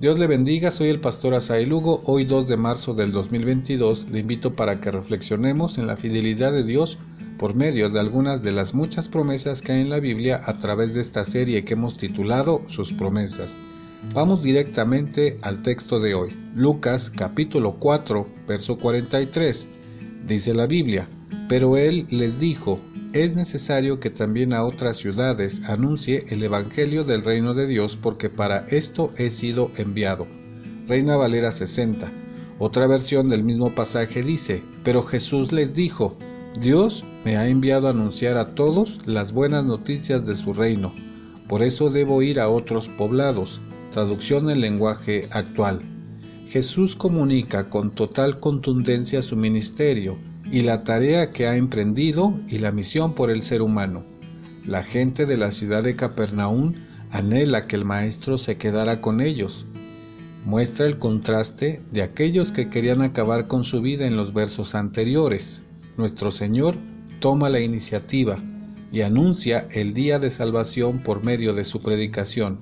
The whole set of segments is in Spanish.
Dios le bendiga, soy el pastor Asai Lugo. Hoy 2 de marzo del 2022 le invito para que reflexionemos en la fidelidad de Dios por medio de algunas de las muchas promesas que hay en la Biblia a través de esta serie que hemos titulado Sus promesas. Vamos directamente al texto de hoy. Lucas capítulo 4, verso 43. Dice la Biblia, pero él les dijo, es necesario que también a otras ciudades anuncie el Evangelio del reino de Dios porque para esto he sido enviado. Reina Valera 60. Otra versión del mismo pasaje dice, pero Jesús les dijo, Dios me ha enviado a anunciar a todos las buenas noticias de su reino. Por eso debo ir a otros poblados. Traducción en lenguaje actual. Jesús comunica con total contundencia su ministerio y la tarea que ha emprendido y la misión por el ser humano. La gente de la ciudad de Capernaum anhela que el Maestro se quedara con ellos. Muestra el contraste de aquellos que querían acabar con su vida en los versos anteriores. Nuestro Señor toma la iniciativa y anuncia el día de salvación por medio de su predicación.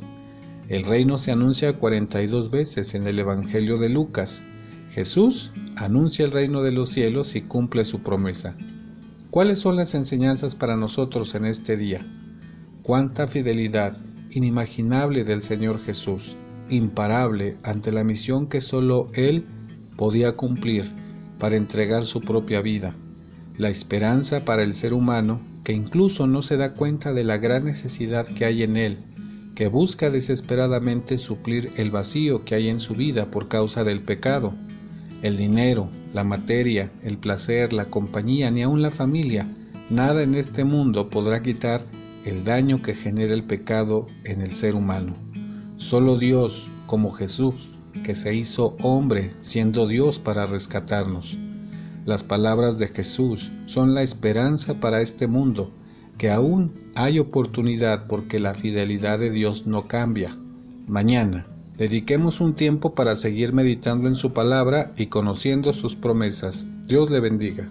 El reino se anuncia 42 veces en el Evangelio de Lucas Jesús anuncia el reino de los cielos y cumple su promesa. ¿Cuáles son las enseñanzas para nosotros en este día? Cuánta fidelidad inimaginable del Señor Jesús, imparable ante la misión que solo Él podía cumplir para entregar su propia vida. La esperanza para el ser humano que incluso no se da cuenta de la gran necesidad que hay en Él, que busca desesperadamente suplir el vacío que hay en su vida por causa del pecado el dinero, la materia, el placer, la compañía, ni aun la familia, nada en este mundo podrá quitar el daño que genera el pecado en el ser humano. Solo Dios, como Jesús, que se hizo hombre siendo Dios para rescatarnos. Las palabras de Jesús son la esperanza para este mundo, que aún hay oportunidad porque la fidelidad de Dios no cambia. Mañana, Dediquemos un tiempo para seguir meditando en su palabra y conociendo sus promesas. Dios le bendiga.